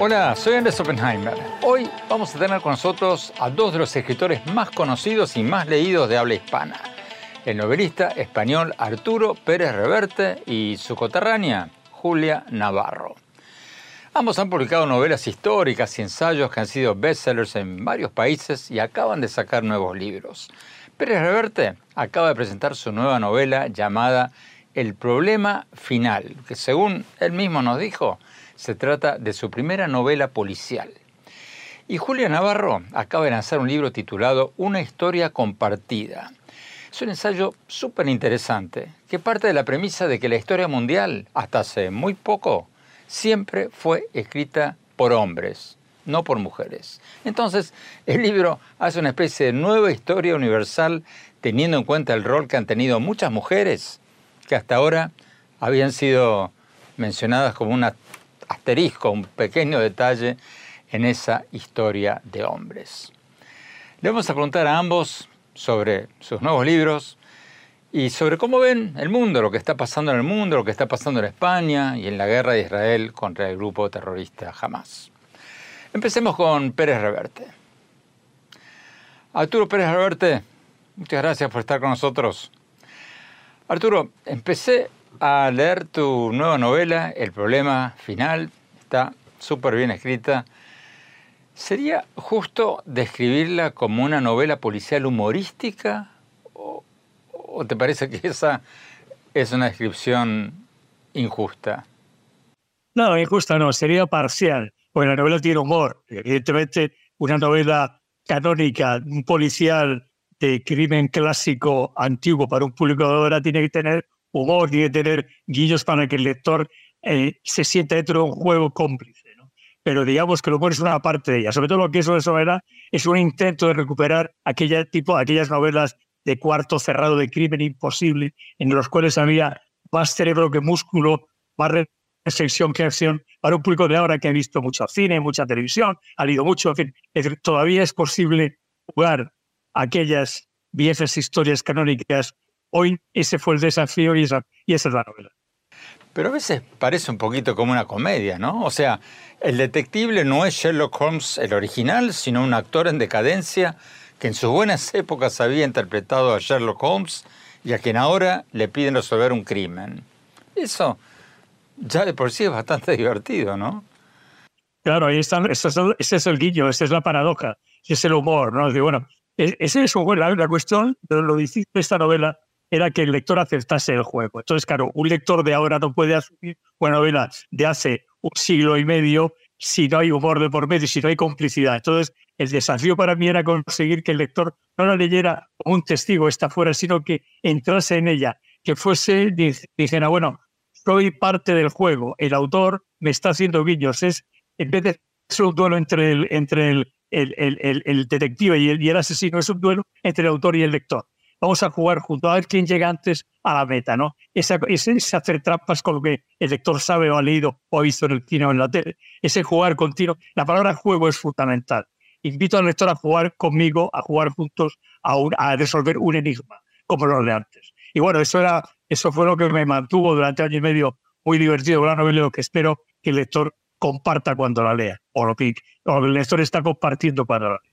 Hola, soy Andrés Oppenheimer. Hoy vamos a tener con nosotros a dos de los escritores más conocidos y más leídos de habla hispana. El novelista español Arturo Pérez Reverte y su coterránea Julia Navarro. Ambos han publicado novelas históricas y ensayos que han sido bestsellers en varios países y acaban de sacar nuevos libros. Pérez Reverte acaba de presentar su nueva novela llamada El problema final, que según él mismo nos dijo, se trata de su primera novela policial. Y Julia Navarro acaba de lanzar un libro titulado Una historia compartida. Es un ensayo súper interesante que parte de la premisa de que la historia mundial, hasta hace muy poco, siempre fue escrita por hombres, no por mujeres. Entonces, el libro hace una especie de nueva historia universal teniendo en cuenta el rol que han tenido muchas mujeres que hasta ahora habían sido mencionadas como una asterisco, un pequeño detalle en esa historia de hombres. Le vamos a preguntar a ambos sobre sus nuevos libros y sobre cómo ven el mundo, lo que está pasando en el mundo, lo que está pasando en España y en la guerra de Israel contra el grupo terrorista Hamas. Empecemos con Pérez Reverte. Arturo Pérez Reverte, muchas gracias por estar con nosotros. Arturo, empecé a leer tu nueva novela, El problema final, está súper bien escrita. ¿Sería justo describirla como una novela policial humorística? ¿O, te parece que esa es una descripción injusta? No, injusta no, sería parcial, porque la novela tiene humor. Evidentemente, una novela canónica, un policial de crimen clásico antiguo para un público de ahora tiene que tener humor, tiene que tener guillos para que el lector eh, se sienta dentro de un juego cómplice. ¿no? Pero digamos que lo humor es una parte de ella. Sobre todo lo que es una novela es un intento de recuperar aquella tipo, aquellas novelas de cuarto cerrado de crimen imposible, en los cuales había más cerebro que músculo, más reflexión que acción, para un público de ahora que ha visto mucho cine, mucha televisión, ha leído mucho, en fin, es todavía es posible jugar aquellas viejas historias canónicas Hoy ese fue el desafío y esa, y esa es la novela. Pero a veces parece un poquito como una comedia, ¿no? O sea, el detective no es Sherlock Holmes el original, sino un actor en decadencia que en sus buenas épocas había interpretado a Sherlock Holmes y a quien ahora le piden resolver un crimen. Eso ya de por sí es bastante divertido, ¿no? Claro, ahí está, ese es el guiño, esa es la paradoja, ese es el humor, ¿no? bueno, e, ese es la, la cuestión de lo difícil de esta novela era que el lector aceptase el juego. Entonces, claro, un lector de ahora no puede asumir una novela de hace un siglo y medio si no hay humor de por medio, si no hay complicidad. Entonces, el desafío para mí era conseguir que el lector no la leyera como un testigo está fuera, sino que entrase en ella, que fuese, dijera, bueno, soy parte del juego, el autor me está haciendo guiños, es, en vez de ser un duelo entre el, entre el, el, el detective y y el asesino, es un duelo entre el autor y el lector vamos a jugar junto a ver quién llega antes a la meta, ¿no? Ese, ese, hacer trampas con lo que el lector sabe o ha leído o ha visto en el cine o en la tele, ese jugar continuo. La palabra juego es fundamental. Invito al lector a jugar conmigo, a jugar juntos, a, resolver un enigma, como los de antes. Y bueno, eso, era, eso fue lo que me mantuvo durante año y medio muy divertido la novela, que espero que el lector comparta cuando la lea, o lo que, o el lector está compartiendo cuando la lea.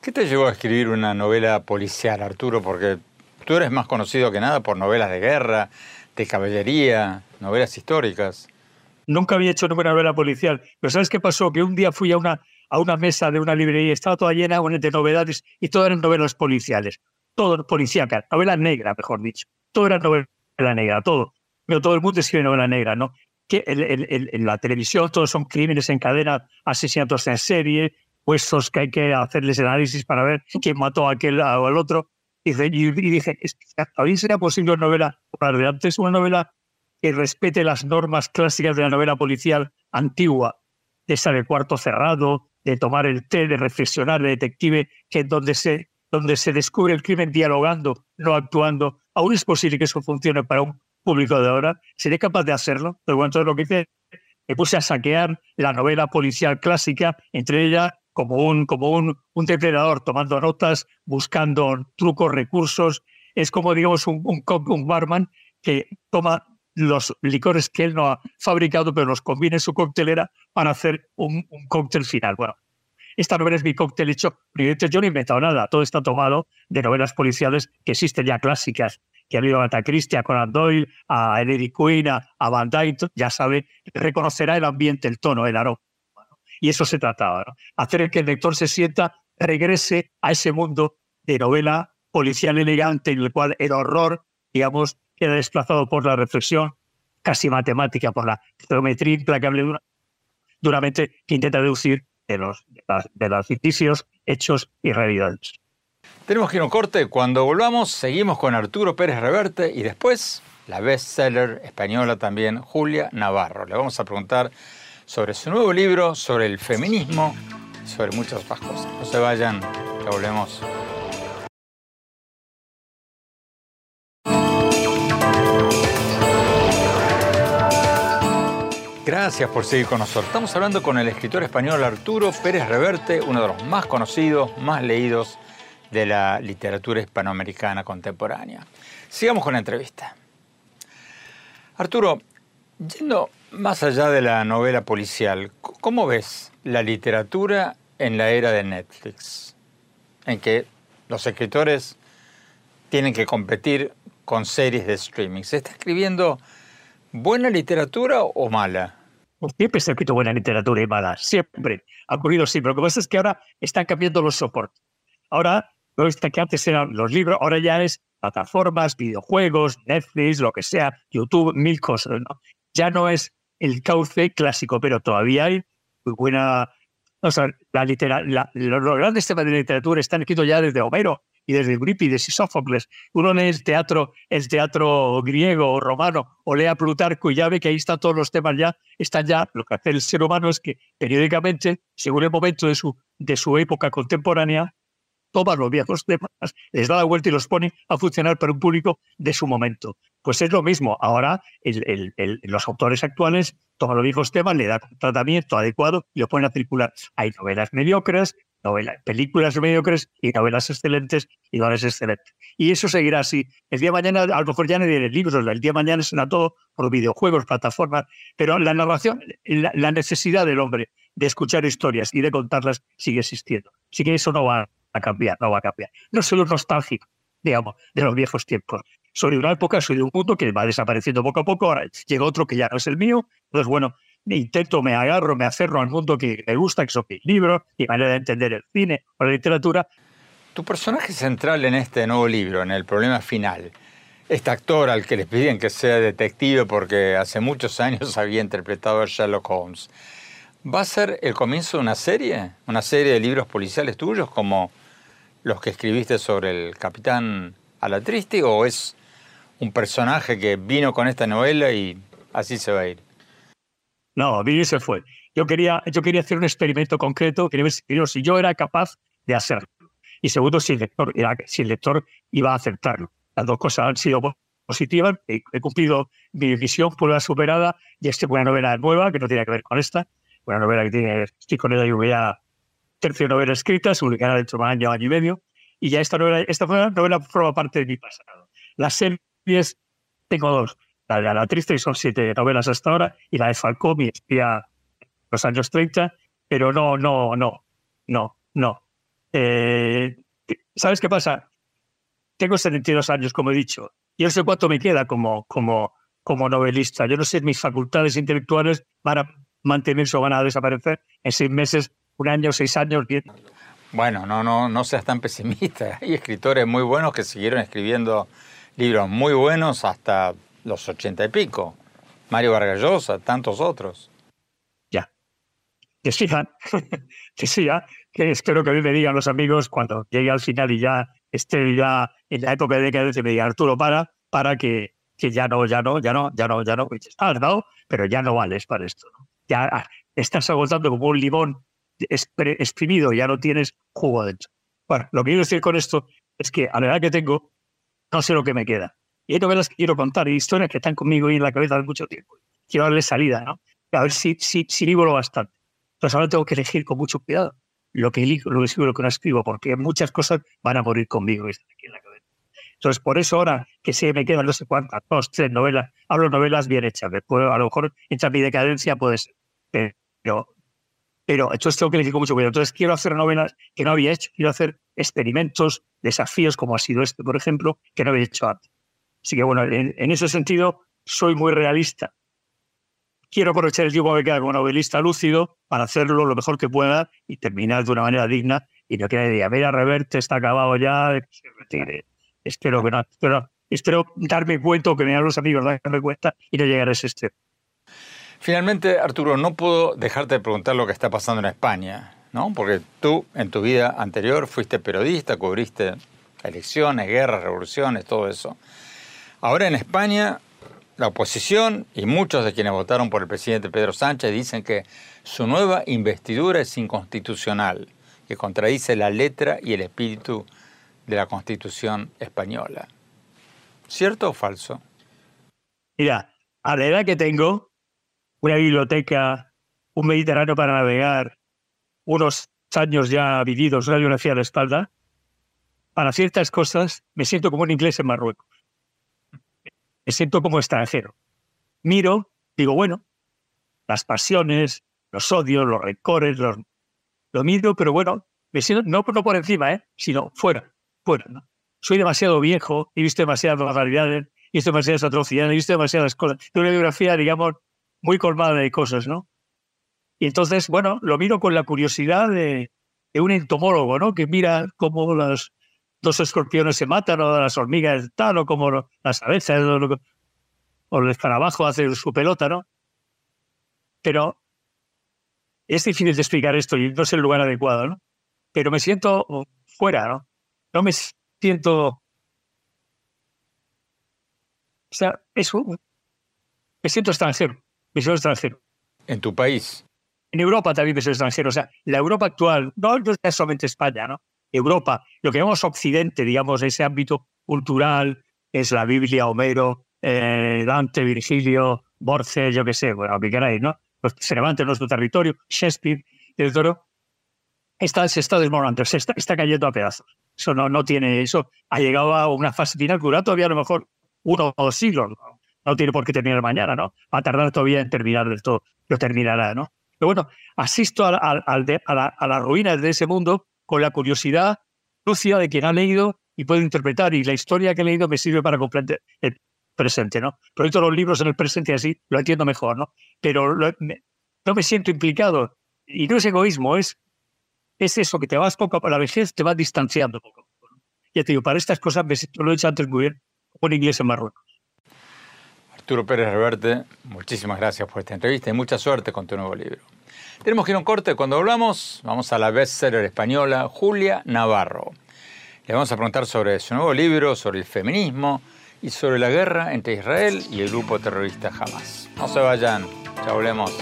¿Qué te llevó a escribir una novela policial, Arturo? Porque tú eres más conocido que nada por novelas de guerra, de caballería, novelas históricas. Nunca había hecho una novela policial, pero ¿sabes qué pasó? Que un día fui a una, a una mesa de una librería, estaba toda llena de novedades y todas eran novelas policiales, todo policíacas, novela negra, mejor dicho. Todo era novela negra, todo. Pero todo el mundo escribe novela negra, ¿no? Que en la televisión todos son crímenes en cadena, asesinatos en serie, puestos que hay que hacerles análisis para ver quién mató a aquel o al otro. Y, dije, ¿todavía sería posible una novela, antes, una novela que respete las normas clásicas de la novela policial antigua, de esa de cuarto cerrado, de tomar el té, de reflexionar, de detective, que donde se, donde se descubre el crimen dialogando, no actuando. Aún es posible que eso funcione para un público de ahora. ¿Seré capaz de hacerlo? Pero bueno, entonces lo que hice, me puse a saquear la novela policial clásica, entre ellas como un, como un, un depredador, tomando notas, buscando trucos, recursos. Es como, digamos, un, un, un barman que toma los licores que él no ha fabricado, pero los combina en su coctelera para hacer un, cóctel final. Bueno, esta novela es mi cóctel hecho. Yo no he inventado nada, todo está tomado de novelas policiales que existen ya clásicas, que han ido a Agatha Christie, a Conan Doyle, a Edith Quinn, a, Van Dyke, ya sabe, reconocerá el ambiente, el tono, el aroma. Y eso se trataba, ¿no? hacer que el lector se sienta, regrese a ese mundo de novela policial elegante en el cual el horror, digamos, queda desplazado por la reflexión casi matemática, por la geometría implacable duramente que intenta deducir de los, de, los indicios, hechos y realidades. Tenemos que ir a un corte. Cuando volvamos, seguimos con Arturo Pérez Reverte y después la bestseller española también, Julia Navarro. Le vamos a preguntar sobre su nuevo libro, sobre el feminismo, sobre muchas otras cosas. No se vayan, que volvemos. Gracias por seguir con nosotros. Estamos hablando con el escritor español Arturo Pérez Reverte, uno de los más conocidos, más leídos de la literatura hispanoamericana contemporánea. Sigamos con la entrevista. Arturo, yendo más allá de la novela policial, ¿cómo ves la literatura en la era de Netflix? En que los escritores tienen que competir con series de streaming. ¿Se está escribiendo buena literatura o mala? Siempre se ha escrito buena literatura y mala, siempre. Ha ocurrido siempre. Lo que pasa es que ahora están cambiando los soportes. Ahora, lo que antes eran los libros, ahora ya es plataformas, videojuegos, Netflix, lo que sea, YouTube, mil cosas. ¿no? Ya no es el cauce clásico, pero todavía hay muy buena. O sea, la los grandes temas de literatura están escritos ya desde Homero y desde Eurípides y Sófocles. Uno lee el teatro, el teatro griego o romano o lea Plutarco y ya ve que ahí están todos los temas ya, están ya. Lo que hace el ser humano es que periódicamente, según el momento de su, de su época contemporánea, toma los viejos temas, les da la vuelta y los pone a funcionar para un público de su momento. Pues es lo mismo. Ahora los autores actuales toman los viejos temas, le dan un tratamiento adecuado y lo ponen a circular. Hay novelas mediocres, novelas, películas mediocres y novelas excelentes y novelas excelentes. Y eso seguirá así. El día de mañana, a lo mejor ya no hay libros, el día de mañana será todo por videojuegos, plataformas, pero la narración, la, necesidad del hombre de escuchar historias y de contarlas sigue existiendo. Así que eso no va a cambiar, no va a cambiar. No solo nostálgico, digamos, de los viejos tiempos. Soy de una época, soy de un mundo que va desapareciendo poco a poco, ahora llega otro que ya no es el mío, entonces bueno, intento, me agarro, me aferro al mundo que me gusta, que son mis libros, mi manera de entender el cine o la literatura. Tu personaje central en este nuevo libro, en el problema final, este actor al que les piden que sea detective porque hace muchos años había interpretado a Sherlock Holmes, ¿va a ser el comienzo de una serie? ¿Una serie de libros policiales tuyos como los que escribiste sobre el capitán Alatriste o es un personaje que vino con esta novela y así se va a ir? No, Billy se fue. Yo quería, yo quería hacer un experimento concreto, quería ver si, yo era capaz de hacerlo. Y segundo, si el lector, si el lector iba a aceptarlo. Las dos cosas han sido positivas. He, cumplido mi visión, la superada. Y esta es una novela nueva que no tiene que ver con esta. Una novela que tiene, estoy con ella y ya tercera novela escrita, publicada dentro de un año, año y medio. Y ya esta novela, esta novela forma parte de mi pasado. Las tengo dos la de La Triste, son siete novelas hasta ahora, y la de Falcón, mi espía los años 30, pero no, no, no, no, no. Eh, ¿Sabes qué pasa? Tengo 72 años, como he dicho, y no sé cuánto me queda como, como, como novelista. Yo no sé, mis facultades intelectuales van a mantenerse o van a desaparecer en seis meses, un año, seis años, diez. Bueno, no, no, no seas tan pesimista. Hay escritores muy buenos que siguieron escribiendo libros muy buenos hasta los ochenta y pico. Mario Vargas Llosa, tantos otros. Ya. Decía, decía que espero que a mí me digan los amigos cuando llegue al final y ya esté ya en la época de decadencia, me digan Arturo, para, para que que ya no, ya no, ya no, ya no, ya no. Has dado, pero ya no vales para esto. Ya ah, estás agotando como un limón exprimido, ya no tienes jugo dentro. Bueno, lo que quiero decir con esto es que a la edad que tengo, no sé lo que me queda. Y hay novelas que quiero contar y historias que están conmigo y en la cabeza hace mucho tiempo. Quiero darle salida, ¿no? A ver si, si, si libro bastante. Entonces ahora tengo que elegir con mucho cuidado lo que, lo que escribo, lo que no escribo, porque muchas cosas van a morir conmigo aquí en la cabeza. Entonces, por eso ahora que se me quedan no sé cuántas, dos, tres novelas, hablo novelas bien hechas. Después, a lo mejor, entra mi decadencia, puede ser. Pero, pero entonces tengo que elegir con mucho cuidado. Entonces, quiero hacer novelas que no había hecho. Quiero hacer experimentos, desafíos, como ha sido este, por ejemplo, que no había hecho antes. Así que, bueno, en, en ese sentido, soy muy realista quiero aprovechar el tiempo que queda como novelista lúcido para hacerlo lo mejor que pueda y terminar de una manera digna y no que nadie diga, a Reverte está acabado ya, Espero que no, espero, espero darme cuenta que me hagan los amigos darme cuenta y no llegar a ese extremo. Finalmente, Arturo, no puedo dejarte de preguntar lo que está pasando en España, ¿no? Porque tú en tu vida anterior fuiste periodista, cubriste elecciones, guerras, revoluciones, todo eso. Ahora en España la oposición y muchos de quienes votaron por el presidente Pedro Sánchez dicen que su nueva investidura es inconstitucional, que contradice la letra y el espíritu de la Constitución española. ¿Cierto o falso? Mira, a la edad que tengo, una biblioteca, un Mediterráneo para navegar, unos años ya vividos, una biografía a la espalda, para ciertas cosas me siento como un inglés en Marruecos me siento como extranjero. Miro, digo, bueno, las pasiones, los odios, los rencores, los, lo miro, pero bueno, me siento, no, por encima, ¿eh? sino fuera, fuera. ¿no? Soy demasiado viejo, he visto demasiadas barbaridades, he visto demasiadas atrocidades, he visto demasiadas cosas. Tengo una biografía, digamos, muy colmada de cosas, ¿no? Y entonces, bueno, lo miro con la curiosidad de, un entomólogo, ¿no? Que mira cómo las, dos escorpiones se matan, o las hormigas tal, o como las abejas, o, o el escarabajo hace su pelota, ¿no? Pero es difícil de explicar esto y no es el lugar adecuado, ¿no? Pero me siento fuera, ¿no? No me siento... O sea, eso... Me siento extranjero, siento extranjero. ¿En tu país? En Europa también me siento extranjero. O sea, la Europa actual, no, no es solamente España, ¿no? Europa, lo que llamamos Occidente, digamos, ese ámbito cultural, es la Biblia, Homero, eh, Dante, Virgilio, Borges, yo qué sé, bueno, lo que queráis, ¿no? Los Cervantes, nuestro territorio, Shakespeare, el Toro, está, se está desmoronando, se está, está, cayendo a pedazos. Eso no, no tiene, eso ha llegado a una fase final que todavía a lo mejor uno o dos siglos. ¿no? Tiene por qué terminar mañana, ¿no? Va a tardar todavía en terminar del todo, lo terminará, ¿no? Pero bueno, asisto a, a, la, a las ruinas de ese mundo con la curiosidad lucia de quien ha leído y puede interpretar. Y la historia que he leído me sirve para comprender el presente, ¿no? Proyecto los libros en el presente y así lo entiendo mejor, ¿no? Pero no me siento implicado. Y no es egoísmo, es, es eso, que te vas poco a la vejez, te vas distanciando poco a. Ya te digo, para estas cosas me lo he hecho antes muy bien, como un inglés en Marruecos. Arturo Pérez Reverte, muchísimas gracias por esta entrevista y mucha suerte con tu nuevo libro. Tenemos que ir a un corte. Cuando hablamos, vamos a la bestseller española Julia Navarro. Le vamos a preguntar sobre su nuevo libro, sobre el feminismo y sobre la guerra entre Israel y el grupo terrorista Hamas. No se vayan, ya volvemos.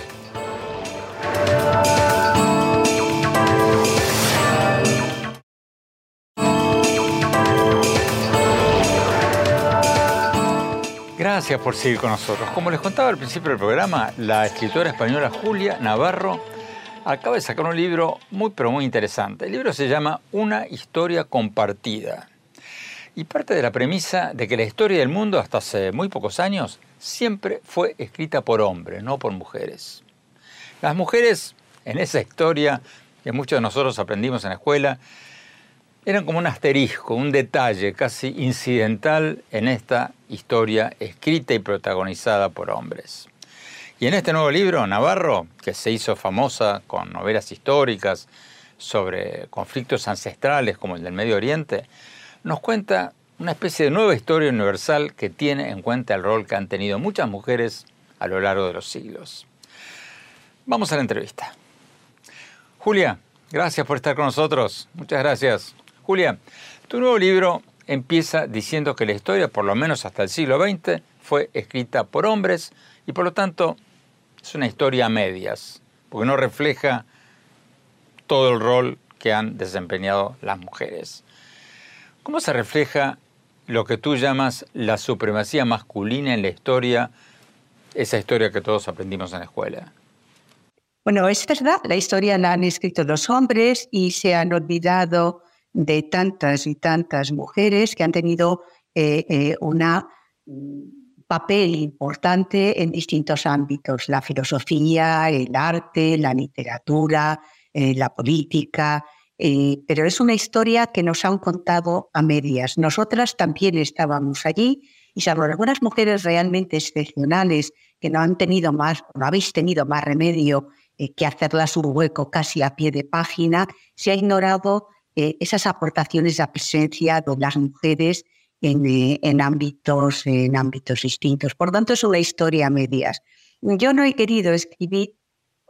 Gracias por seguir con nosotros. Como les contaba al principio del programa, la escritora española Julia Navarro acaba de sacar un libro muy pero muy interesante. El libro se llama Una historia compartida. Y parte de la premisa de que la historia del mundo hasta hace muy pocos años siempre fue escrita por hombres, no por mujeres. Las mujeres en esa historia que muchos de nosotros aprendimos en la escuela eran como un asterisco, un detalle casi incidental en esta historia escrita y protagonizada por hombres. Y en este nuevo libro, Navarro, que se hizo famosa con novelas históricas sobre conflictos ancestrales como el del Medio Oriente, nos cuenta una especie de nueva historia universal que tiene en cuenta el rol que han tenido muchas mujeres a lo largo de los siglos. Vamos a la entrevista. Julia, gracias por estar con nosotros. Muchas gracias. Julia, tu nuevo libro empieza diciendo que la historia, por lo menos hasta el siglo XX, fue escrita por hombres y por lo tanto es una historia a medias, porque no refleja todo el rol que han desempeñado las mujeres. ¿Cómo se refleja lo que tú llamas la supremacía masculina en la historia, esa historia que todos aprendimos en la escuela? Bueno, es verdad, la historia la han escrito los hombres y se han olvidado de tantas y tantas mujeres que han tenido eh, eh, un papel importante en distintos ámbitos, la filosofía, el arte, la literatura, eh, la política, pero es una historia que nos han contado a medias. Nosotras también estábamos allí y salvo algunas mujeres realmente excepcionales que no han tenido más, no habéis tenido más remedio que hacerlas un hueco casi a pie de página, se ha ignorado esas aportaciones de presencia de las mujeres en, ámbitos, en ámbitos distintos. Por tanto, es una historia a medias. Yo no he querido escribir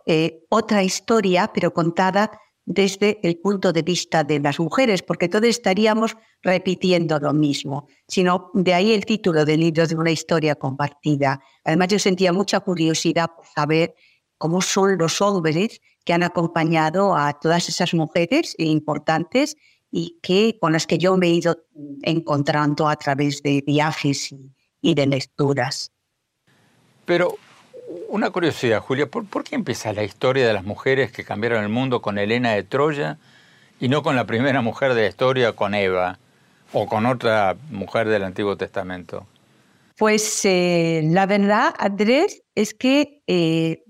eh, otra historia, pero contada desde el punto de vista de las mujeres, porque todos estaríamos repitiendo lo mismo, sino de ahí el título del libro de una historia compartida. Además, yo sentía mucha curiosidad por saber cómo son los hombres que han acompañado a todas esas mujeres importantes y que, con las que yo me he ido encontrando a través de viajes y, y de lecturas. Pero una curiosidad, Julia, ¿por, qué empieza la historia de las mujeres que cambiaron el mundo con Elena de Troya y no con la primera mujer de la historia, con Eva, o con otra mujer del Antiguo Testamento? Pues eh, la verdad, Andrés, es que eh,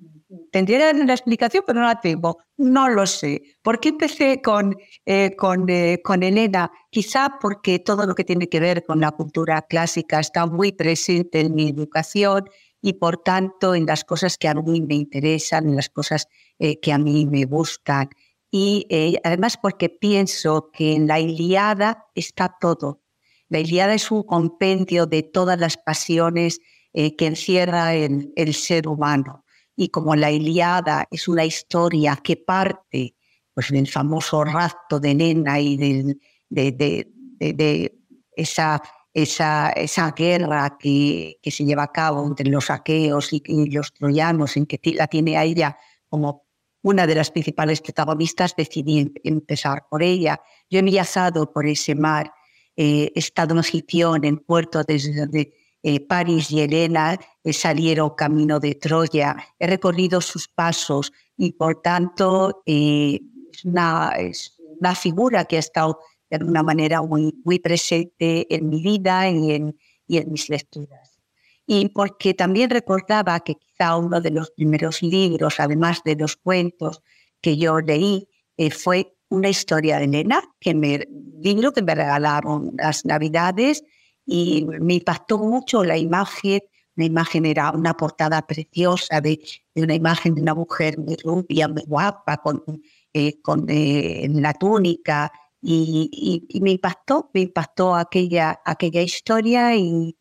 tendría la explicación, pero no la tengo. No lo sé. ¿Por qué empecé con, eh, con, con Elena? Quizá porque todo lo que tiene que ver con la cultura clásica está muy presente en mi educación y por tanto en las cosas que a mí me interesan, en las cosas eh, que a mí me gustan. Y eh, además porque pienso que en la Iliada está todo. La Iliada es un compendio de todas las pasiones eh, que encierra el, el, ser humano. Y como la Iliada es una historia que parte pues, del famoso rapto de Nena y de, de, de esa esa, esa guerra que, que, se lleva a cabo entre los aqueos y, los troyanos, en que la tiene a ella como una de las principales protagonistas, decidí em, empezar por ella. Yo he viajado por ese mar, eh, he estado en Sición, en puerto desde eh, París y Elena eh, salieron camino de Troya, he recorrido sus pasos y por tanto es, una, es una figura que ha estado de alguna manera muy, presente en mi vida y en, y en mis lecturas. Y porque también recordaba que quizá uno de los primeros libros, además de los cuentos que yo leí, eh, fue una historia de Elena, que me, libro que me regalaron las Navidades y me impactó mucho la imagen. La imagen era una portada preciosa de, de una imagen de una mujer muy rubia, muy guapa, con, eh, con eh, la túnica y, me impactó, me impactó aquella, aquella historia y,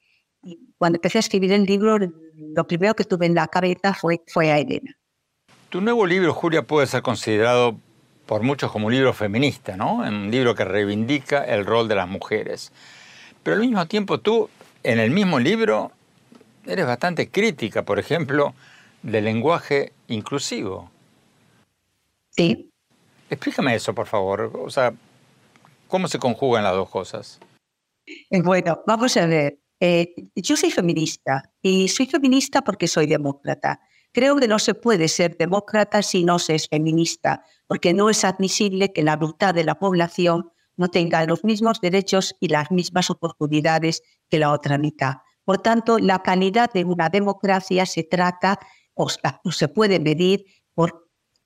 cuando empecé a escribir el libro, lo primero que tuve en la cabeza fue, fue a Elena. Tu nuevo libro, Julia, puede ser considerado por muchos como un libro feminista, ¿no? Un libro que reivindica el rol de las mujeres. Pero al mismo tiempo tú, en el mismo libro, eres bastante crítica, por ejemplo, del lenguaje inclusivo. Sí. Explícame eso, por favor. O sea, ¿Cómo se conjugan las dos cosas? Eh, bueno, vamos a ver. Eh, yo soy feminista y soy feminista porque soy demócrata. Creo que no se puede ser demócrata si no se es feminista, porque no es admisible que la mitad de la población no tenga los mismos derechos y las mismas oportunidades que la otra mitad. Por tanto, la calidad de una democracia se trata o se puede medir por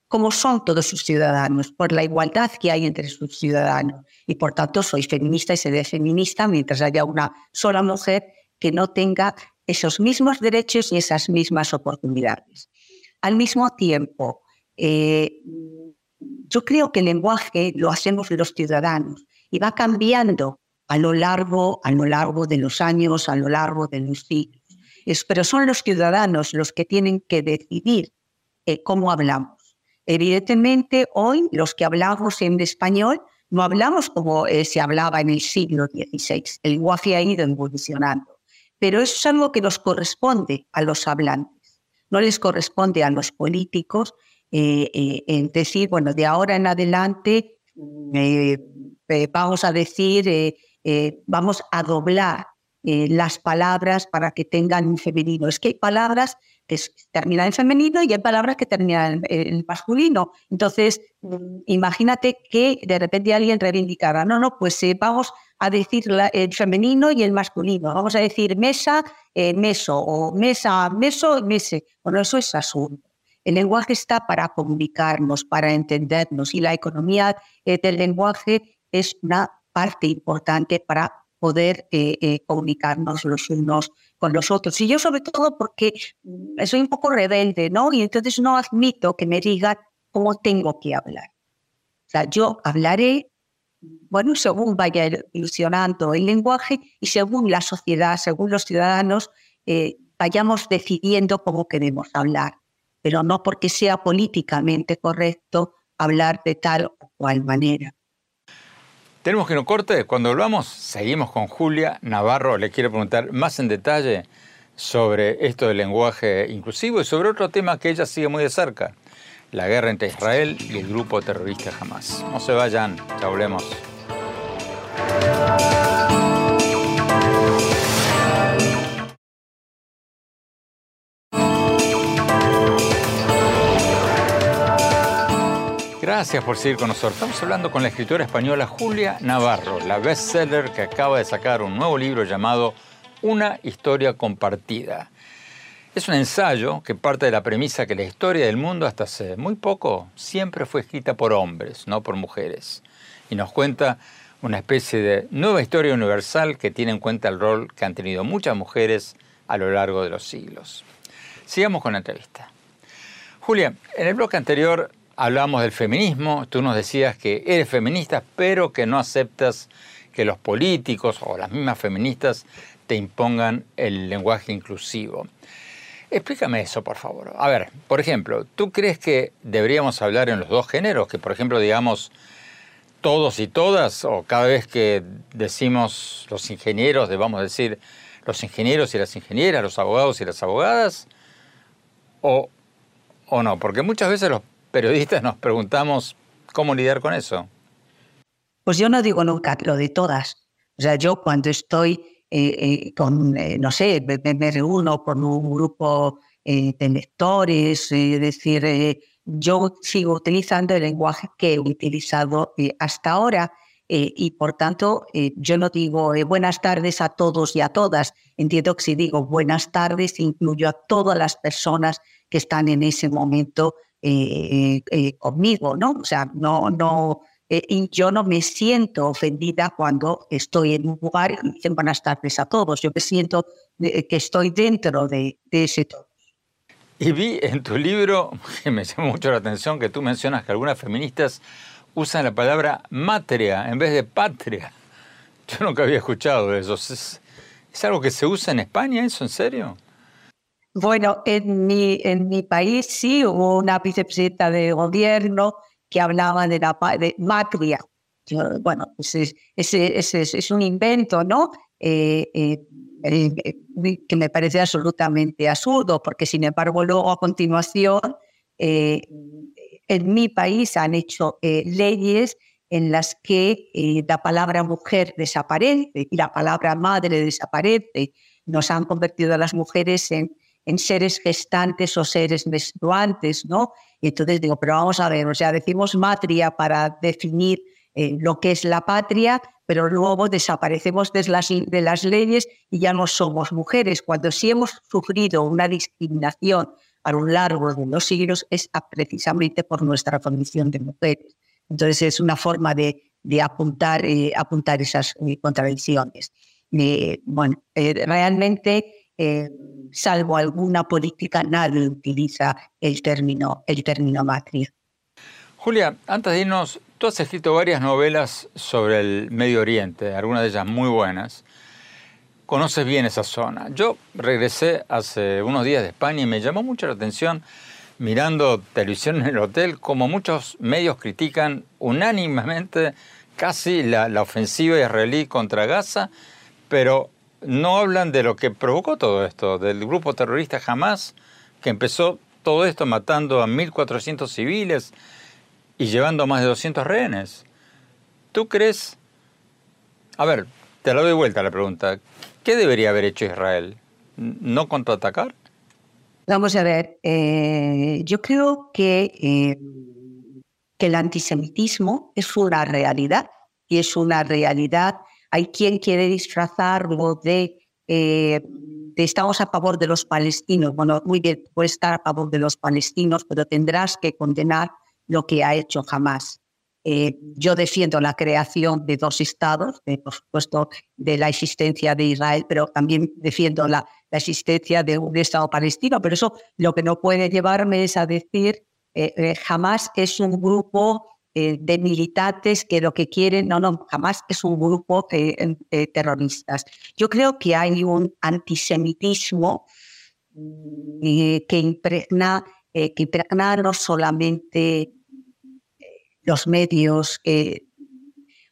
como son todos sus ciudadanos, por la igualdad que hay entre sus ciudadanos. Y por tanto soy feminista y seré feminista mientras haya una sola mujer que no tenga esos mismos derechos y esas mismas oportunidades. Al mismo tiempo, eh, yo creo que el lenguaje lo hacemos los ciudadanos y va cambiando a lo largo, a lo largo de los años, a lo largo de los siglos. pero son los ciudadanos los que tienen que decidir eh, cómo hablamos. Evidentemente, hoy los que hablamos en español no hablamos como eh, se hablaba en el siglo XVI. El lenguaje ha ido evolucionando. pero eso es algo que nos corresponde a los hablantes, no les corresponde a los políticos eh, eh, en decir, bueno, de ahora en adelante mm, vamos a decir, vamos a doblar las palabras para que tengan un femenino. Es que hay palabras que terminan en femenino y hay palabras que terminan en, masculino. Entonces, mm, imagínate que de repente alguien reivindicara, no, no, pues vamos a decir el femenino y el masculino. Vamos a decir mesa, eh, meso, o mesa, meso, mese. Bueno, eso es asunto. El lenguaje está para comunicarnos, para entendernos y la economía eh, del lenguaje es una parte importante para poder eh, comunicarnos los unos con los otros. Y yo sobre todo porque mm, soy un poco rebelde, ¿no? Y entonces no admito que me digan cómo tengo que hablar. O sea, yo hablaré bueno, según vaya ilusionando el lenguaje y según la sociedad, según los ciudadanos, eh, vayamos decidiendo cómo queremos hablar, pero no porque sea políticamente correcto hablar de tal o cual manera. Tenemos que no corte. Cuando volvamos, seguimos con Julia Navarro. Le quiero preguntar más en detalle sobre esto del lenguaje inclusivo y sobre otro tema que ella sigue muy de cerca, la guerra entre Israel y el grupo terrorista Hamas. No se vayan, ya volvemos. Gracias por seguir con nosotros. Estamos hablando con la escritora española Julia Navarro, la bestseller que acaba de sacar un nuevo libro llamado Una historia compartida. Es un ensayo que parte de la premisa que la historia del mundo hasta hace muy poco siempre fue escrita por hombres, no por mujeres. Y nos cuenta una especie de nueva historia universal que tiene en cuenta el rol que han tenido muchas mujeres a lo largo de los siglos. Sigamos con la entrevista. Julia, en el bloque anterior hablábamos del feminismo, tú nos decías que eres feminista, pero que no aceptas que los políticos o las mismas feministas te impongan el lenguaje inclusivo. Explícame eso, por favor. A ver, por ejemplo, ¿tú crees que deberíamos hablar en los dos géneros? Que, por ejemplo, digamos todos y todas, o cada vez que decimos los ingenieros, debamos decir los ingenieros y las ingenieras, los abogados y las abogadas, o, o no, porque muchas veces los periodistas nos preguntamos cómo lidiar con eso. Pues yo no digo nunca lo de todas. O sea, yo cuando estoy eh, eh, con, eh, no sé, me, reúno con un grupo de lectores, es decir, yo sigo utilizando el lenguaje que he utilizado hasta ahora. y por tanto, yo no digo buenas tardes a todos y a todas. Entiendo que si digo buenas tardes, incluyo a todas las personas que están en ese momento conmigo, ¿no? O sea, no, no, eh, y yo no me siento ofendida cuando estoy en un lugar y dicen buenas tardes a todos. Yo me siento que estoy dentro de, ese todo. Y vi en tu libro, que me llamó mucho la atención, que tú mencionas que algunas feministas usan la palabra matria en vez de patria. Yo nunca había escuchado eso. ¿Es, ¿Es, algo que se usa en España eso, en serio? Bueno, en mi, en mi país sí hubo una vicepresidenta de gobierno que hablaba de la de matria. bueno, pues es, un invento, ¿no? Eh, eh, eh, que me parece absolutamente absurdo, porque sin embargo luego a continuación en mi país han hecho leyes en las que la palabra mujer desaparece y la palabra madre desaparece. Nos han convertido a las mujeres en en seres gestantes o seres menstruantes, ¿no? Y entonces digo, pero vamos a ver, o sea, decimos matria para definir eh, lo que es la patria, pero luego desaparecemos de las, de las leyes y ya no somos mujeres. Cuando sí hemos sufrido una discriminación a lo largo de los siglos es precisamente por nuestra condición de mujeres. Entonces es una forma de, de apuntar, eh, apuntar esas eh, contradicciones. bueno, realmente salvo alguna política, nadie utiliza el término, el término matriz. Julia, antes de irnos, tú has escrito varias novelas sobre el Medio Oriente, algunas de ellas muy buenas. Conoces bien esa zona. Yo regresé hace unos días de España y me llamó mucho la atención mirando televisión en el hotel como muchos medios critican unánimemente casi la, la ofensiva israelí contra Gaza, pero no hablan de lo que provocó todo esto, del grupo terrorista Hamas, que empezó todo esto matando a 1.400 civiles y llevando a más de 200 rehenes. ¿Tú crees? A ver, te la doy vuelta la pregunta. ¿Qué debería haber hecho Israel? ¿No contraatacar? Vamos a ver, eh, yo creo que, eh, que el antisemitismo es una realidad y es una realidad. Hay quien quiere disfrazarlo de, eh, de estamos a favor de los palestinos. Bueno, muy bien, puede estar a favor de los palestinos, pero tendrás que condenar lo que ha hecho jamás. Eh, yo defiendo la creación de dos estados, por supuesto, de la existencia de Israel, pero también defiendo la, existencia de un Estado palestino. Pero eso lo que no puede llevarme es a decir, eh, eh, jamás es un grupo de militantes que lo que quieren, no, no, jamás es un grupo de terroristas. Yo creo que hay un antisemitismo mm, que impregna, que impregna no solamente los medios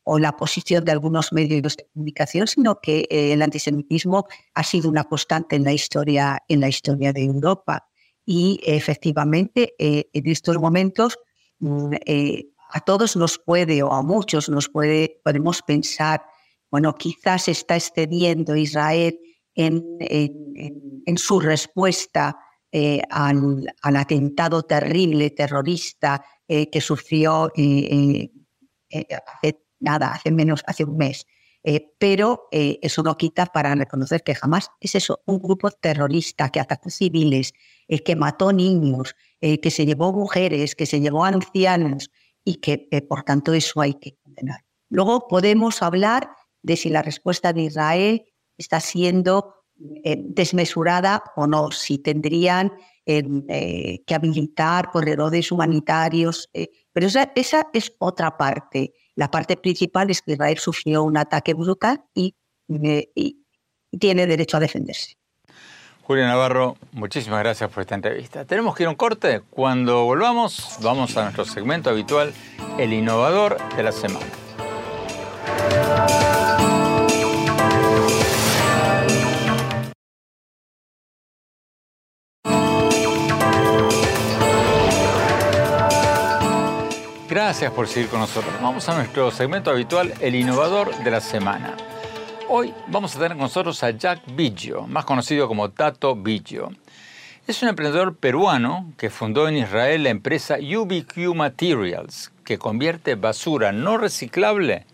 o la posición de algunos medios de comunicación, sino que eh, el antisemitismo ha sido una constante en la historia, en la historia de Europa. Y efectivamente, eh, en estos momentos, mm, eh, a todos nos puede, o a muchos nos puede, podemos pensar, bueno, quizás está excediendo Israel en, en, su respuesta al, al, atentado terrible terrorista eh, que sufrió eh, eh, hace nada, hace menos, hace un mes. pero eso no quita para reconocer que jamás es eso, un grupo terrorista que atacó civiles, que mató niños, que se llevó mujeres, que se llevó ancianos y que por tanto eso hay que condenar. Luego podemos hablar de si la respuesta de Israel está siendo desmesurada o no, si tendrían eh, que habilitar corredores humanitarios. Eh, pero esa, esa, es otra parte. La parte principal es que Israel sufrió un ataque brutal eh, y tiene derecho a defenderse. Julia Navarro, muchísimas gracias por esta entrevista. Tenemos que ir a un corte. Cuando volvamos, vamos a nuestro segmento habitual, el innovador de la semana. Gracias por seguir con nosotros. Vamos a nuestro segmento habitual, el innovador de la semana. Hoy vamos a tener con nosotros a Jack Biggio, más conocido como Tato Biggio. Es un emprendedor peruano que fundó en Israel la empresa UBQ Materials, que convierte basura no reciclable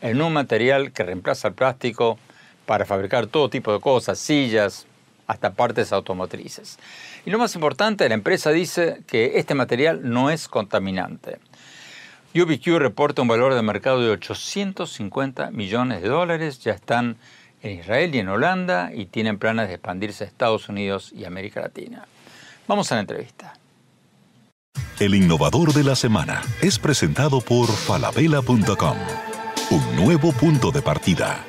en un material que reemplaza el plástico para fabricar todo tipo de cosas, sillas, hasta partes automotrices. Y lo más importante, la empresa dice que este material no es contaminante. UBQ reporta un valor de mercado de 850 millones de dólares, ya están en Israel y en Holanda y tienen planes de expandirse a Estados Unidos y América Latina. Vamos a la entrevista. El innovador de la semana es presentado por falabella.com, un nuevo punto de partida.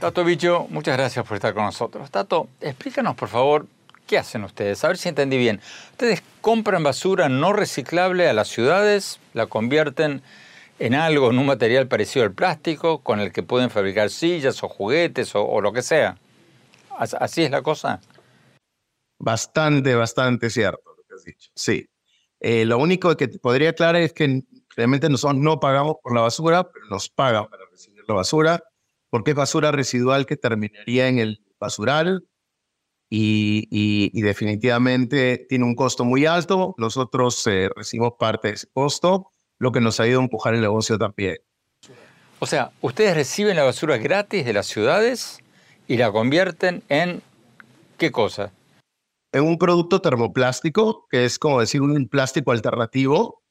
Tato Bicho, muchas gracias por estar con nosotros. Tato, explícanos por favor ¿Qué hacen ustedes? A ver si entendí bien. Ustedes compran basura no reciclable a las ciudades, la convierten en algo, en un material parecido al plástico, con el que pueden fabricar sillas o juguetes o, lo que sea. ¿Así es la cosa? Bastante, bastante cierto lo que has dicho. Sí. Eh, lo único que te podría aclarar es que realmente nosotros no pagamos por la basura, pero nos pagan para recibir la basura, porque es basura residual que terminaría en el basural y, definitivamente tiene un costo muy alto. Nosotros eh, recibimos parte de ese costo, lo que nos ha ido a empujar el negocio también. O sea, ustedes reciben la basura gratis de las ciudades y la convierten en qué cosa? En un producto termoplástico, que es como decir un plástico alternativo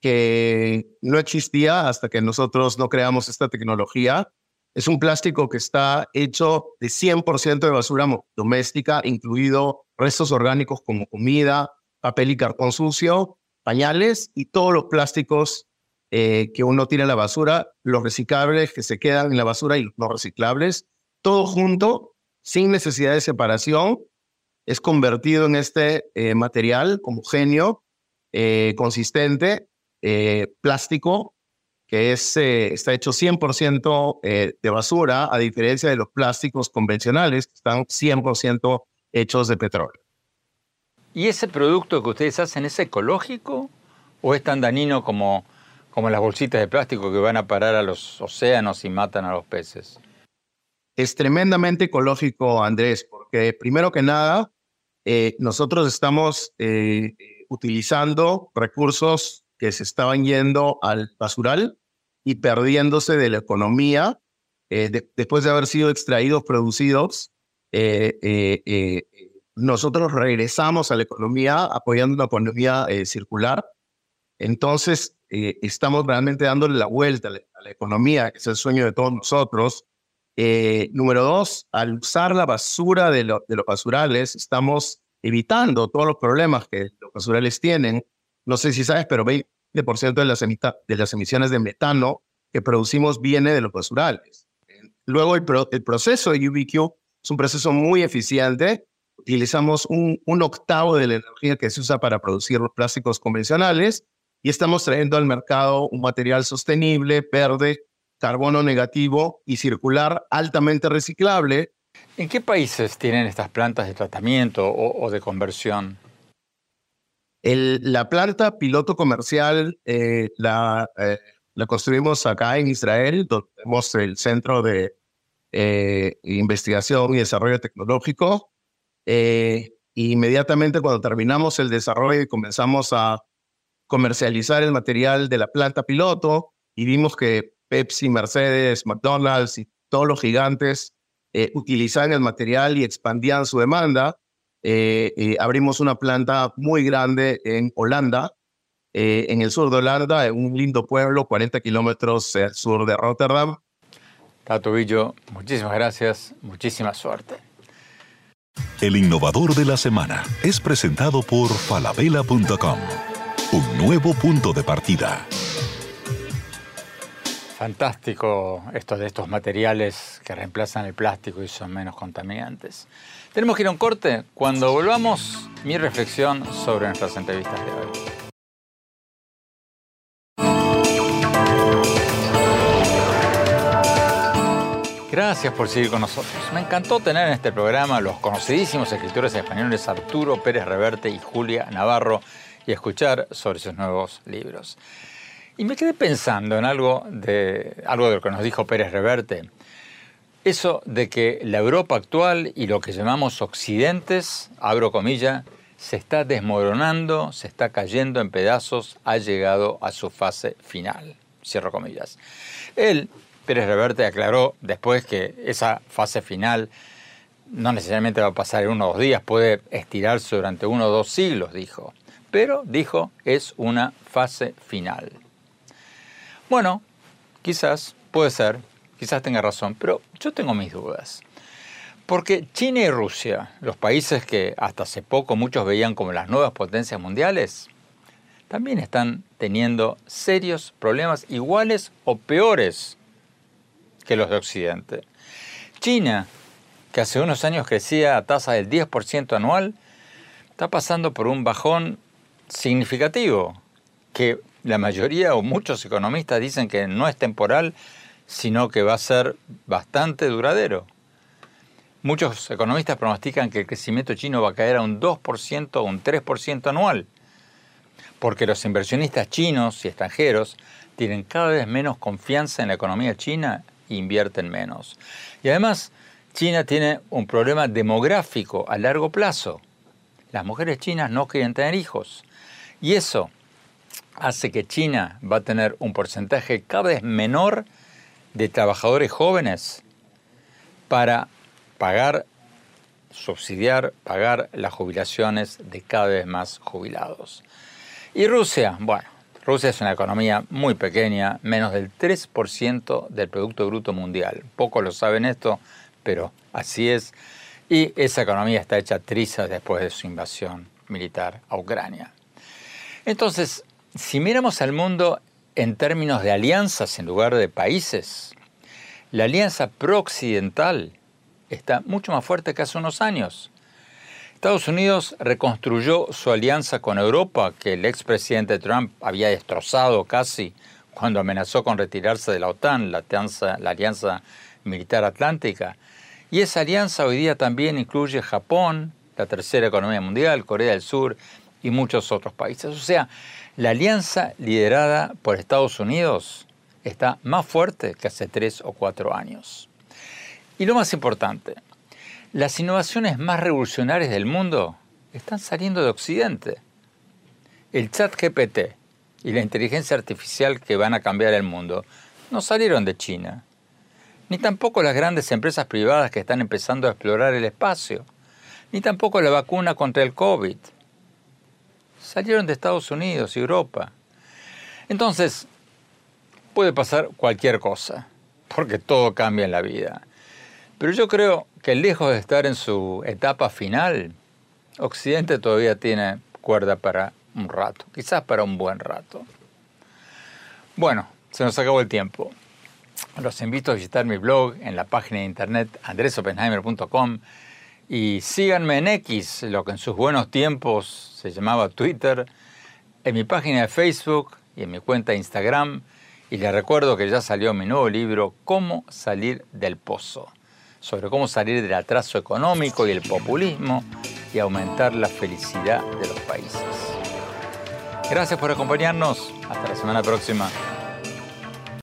que no existía hasta que nosotros no creamos esta tecnología es un plástico que está hecho de 100% de basura doméstica, incluido restos orgánicos como comida, papel y cartón sucio, pañales y todos los plásticos eh, que uno tira en la basura, los reciclables que se quedan en la basura y los reciclables, todo junto, sin necesidad de separación, es convertido en este eh, material homogéneo, eh, consistente, plástico, que es, eh, está hecho 100% eh, de basura, a diferencia de los plásticos convencionales, que están 100% hechos de petróleo. ¿Y ese producto que ustedes hacen es ecológico o es tan dañino como, como las bolsitas de plástico que van a parar a los océanos y matan a los peces? Es tremendamente ecológico, Andrés, porque primero que nada, eh, nosotros estamos eh, utilizando recursos que se estaban yendo al basural y perdiéndose de la economía eh, después de haber sido extraídos, producidos. nosotros regresamos a la economía apoyando una economía circular. Entonces, estamos realmente dándole la vuelta a la, economía, que es el sueño de todos nosotros. Eh, número dos, al usar la basura de, los basurales, estamos evitando todos los problemas que los basurales tienen. No sé si sabes, pero 20% de las, de las emisiones de metano que producimos viene de los basurales. Luego, el, proceso de UBQ es un proceso muy eficiente. Utilizamos un, un octavo de la energía que se usa para producir los plásticos convencionales y estamos trayendo al mercado un material sostenible, verde, carbono negativo y circular altamente reciclable. ¿En qué países tienen estas plantas de tratamiento o, de conversión? La planta piloto comercial eh, la, eh, la, construimos acá en Israel, donde tenemos el Centro de eh, Investigación y Desarrollo Tecnológico. inmediatamente cuando terminamos el desarrollo y comenzamos a comercializar el material de la planta piloto vimos que Pepsi, Mercedes, McDonald's y todos los gigantes utilizaban el material y expandían su demanda. Eh, eh, abrimos una planta muy grande en Holanda, en el sur de Holanda, en un lindo pueblo, 40 kilómetros al sur de Rotterdam. Tato Villo, muchísimas gracias, muchísima suerte. El innovador de la semana es presentado por falabella.com, un nuevo punto de partida. Fantástico esto de estos materiales que reemplazan el plástico y son menos contaminantes. Tenemos que ir a un corte. Cuando volvamos, mi reflexión sobre nuestras entrevistas de hoy. Gracias por seguir con nosotros. Me encantó tener en este programa los conocidísimos escritores españoles Arturo Pérez Reverte y Julia Navarro y escuchar sobre sus nuevos libros. Y me quedé pensando en algo de, algo de lo que nos dijo Pérez Reverte. Eso de que la Europa actual y lo que llamamos occidentes, abro comillas, se está desmoronando, se está cayendo en pedazos, ha llegado a su fase final. Cierro comillas. Él, Pérez Reverte, aclaró después que esa fase final no necesariamente va a pasar en uno o dos días, puede estirarse durante uno o dos siglos, dijo. Pero, dijo, es una fase final. Bueno, quizás, puede ser, quizás tenga razón, pero yo tengo mis dudas. Porque China y Rusia, los países que hasta hace poco muchos veían como las nuevas potencias mundiales, también están teniendo serios problemas iguales o peores que los de Occidente. China, que hace unos años crecía a tasa del 10% anual, está pasando por un bajón significativo que la mayoría o muchos economistas dicen que no es temporal, sino que va a ser bastante duradero. Muchos economistas pronostican que el crecimiento chino va a caer a un 2% o un 3% anual, porque los inversionistas chinos y extranjeros tienen cada vez menos confianza en la economía china e invierten menos. Y además, China tiene un problema demográfico a largo plazo. Las mujeres chinas no quieren tener hijos. Y eso hace que China va a tener un porcentaje cada vez menor de trabajadores jóvenes para pagar, subsidiar, pagar las jubilaciones de cada vez más jubilados. Y Rusia, bueno, Rusia es una economía muy pequeña, menos del 3% del Producto Bruto Mundial. Pocos lo saben esto, pero así es. Y esa economía está hecha trizas después de su invasión militar a Ucrania. Entonces, si miramos al mundo en términos de alianzas en lugar de países, la alianza pro-occidental está mucho más fuerte que hace unos años. Estados Unidos reconstruyó su alianza con Europa, que el expresidente Trump había destrozado casi cuando amenazó con retirarse de la OTAN, la alianza, la alianza Militar Atlántica. Y esa alianza hoy día también incluye Japón, la tercera economía mundial, Corea del Sur y muchos otros países. O sea, la alianza liderada por Estados Unidos está más fuerte que hace tres o cuatro años. Y lo más importante, las innovaciones más revolucionarias del mundo están saliendo de Occidente. El chat GPT y la inteligencia artificial que van a cambiar el mundo no salieron de China, ni tampoco las grandes empresas privadas que están empezando a explorar el espacio, ni tampoco la vacuna contra el COVID. Salieron de Estados Unidos y Europa. Entonces, puede pasar cualquier cosa, porque todo cambia en la vida. Pero yo creo que lejos de estar en su etapa final, Occidente todavía tiene cuerda para un rato, quizás para un buen rato. Bueno, se nos acabó el tiempo. Los invito a visitar mi blog en la página de internet andresopenheimer.com y síganme en X, lo que en sus buenos tiempos se llamaba Twitter, en mi página de Facebook y en mi cuenta de Instagram. Y les recuerdo que ya salió mi nuevo libro, Cómo salir del pozo, sobre cómo salir del atraso económico y el populismo y aumentar la felicidad de los países. Gracias por acompañarnos. Hasta la semana próxima.